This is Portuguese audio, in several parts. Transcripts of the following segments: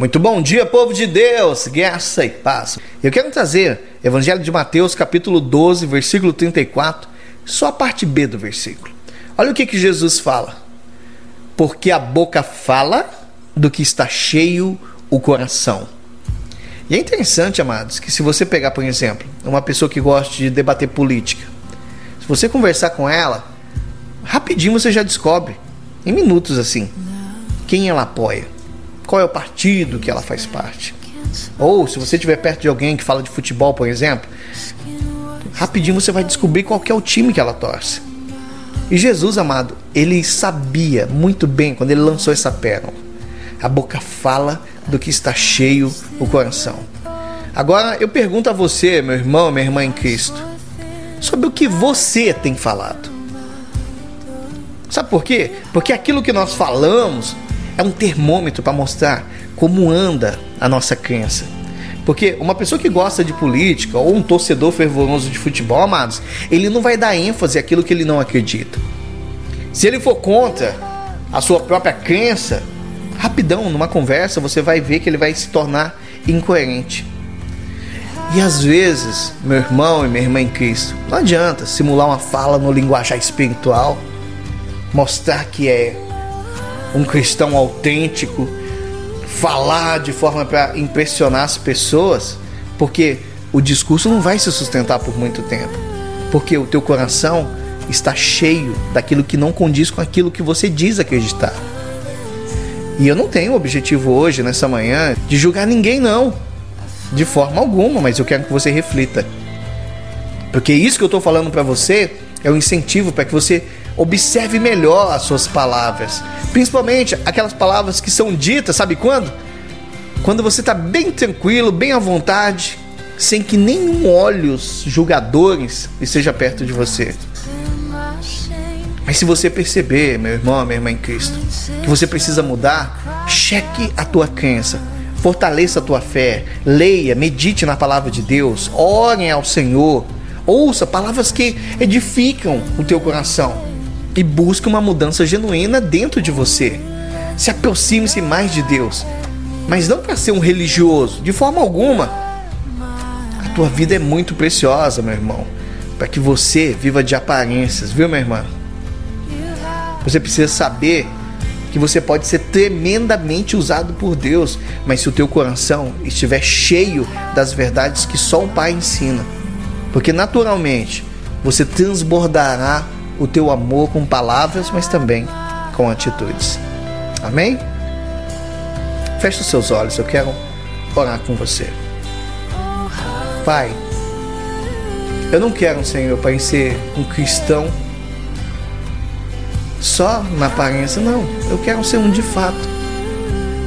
Muito bom dia, povo de Deus, graça e paz. Eu quero trazer Evangelho de Mateus, capítulo 12, versículo 34, só a parte B do versículo. Olha o que, que Jesus fala. Porque a boca fala do que está cheio o coração. E é interessante, amados, que se você pegar, por exemplo, uma pessoa que gosta de debater política, se você conversar com ela, rapidinho você já descobre, em minutos assim, quem ela apoia qual é o partido que ela faz parte. Ou se você estiver perto de alguém que fala de futebol, por exemplo, rapidinho você vai descobrir qual é o time que ela torce. E Jesus, amado, ele sabia muito bem quando ele lançou essa pérola. A boca fala do que está cheio o coração. Agora eu pergunto a você, meu irmão, minha irmã em Cristo, sobre o que você tem falado. Sabe por quê? Porque aquilo que nós falamos é um termômetro para mostrar como anda a nossa crença. Porque uma pessoa que gosta de política ou um torcedor fervoroso de futebol, amados, ele não vai dar ênfase àquilo que ele não acredita. Se ele for contra a sua própria crença, rapidão, numa conversa, você vai ver que ele vai se tornar incoerente. E às vezes, meu irmão e minha irmã em Cristo, não adianta simular uma fala no linguajar espiritual, mostrar que é um cristão autêntico, falar de forma para impressionar as pessoas, porque o discurso não vai se sustentar por muito tempo, porque o teu coração está cheio daquilo que não condiz com aquilo que você diz acreditar. E eu não tenho o objetivo hoje, nessa manhã, de julgar ninguém, não. De forma alguma, mas eu quero que você reflita. Porque isso que eu estou falando para você é um incentivo para que você observe melhor as suas palavras. Principalmente aquelas palavras que são ditas, sabe quando? Quando você está bem tranquilo, bem à vontade, sem que nenhum olhos julgadores esteja perto de você. Mas se você perceber, meu irmão, minha irmã em Cristo, que você precisa mudar, cheque a tua crença, fortaleça a tua fé, leia, medite na palavra de Deus, ore ao Senhor, ouça palavras que edificam o teu coração e busque uma mudança genuína dentro de você. Se aproxime-se mais de Deus, mas não para ser um religioso, de forma alguma. A tua vida é muito preciosa, meu irmão, para que você viva de aparências, viu, minha irmã? Você precisa saber que você pode ser tremendamente usado por Deus, mas se o teu coração estiver cheio das verdades que só o Pai ensina, porque naturalmente você transbordará o teu amor com palavras, mas também com atitudes. Amém? Feche os seus olhos, eu quero orar com você. Pai, eu não quero, Senhor, parecer um cristão só na aparência, não. Eu quero ser um de fato.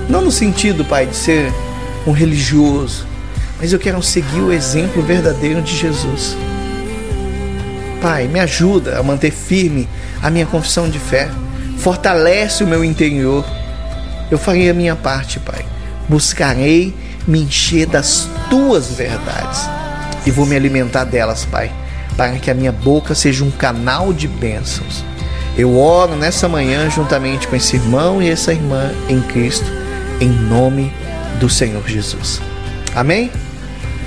Não no sentido, Pai, de ser um religioso, mas eu quero seguir o exemplo verdadeiro de Jesus. Pai, me ajuda a manter firme a minha confissão de fé. Fortalece o meu interior. Eu farei a minha parte, Pai. Buscarei me encher das tuas verdades e vou me alimentar delas, Pai, para que a minha boca seja um canal de bênçãos. Eu oro nessa manhã juntamente com esse irmão e essa irmã em Cristo, em nome do Senhor Jesus. Amém?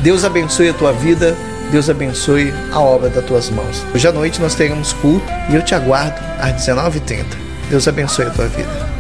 Deus abençoe a tua vida Deus abençoe a obra das tuas mãos. Hoje à noite nós teremos culto e eu te aguardo às 19h30. Deus abençoe a tua vida.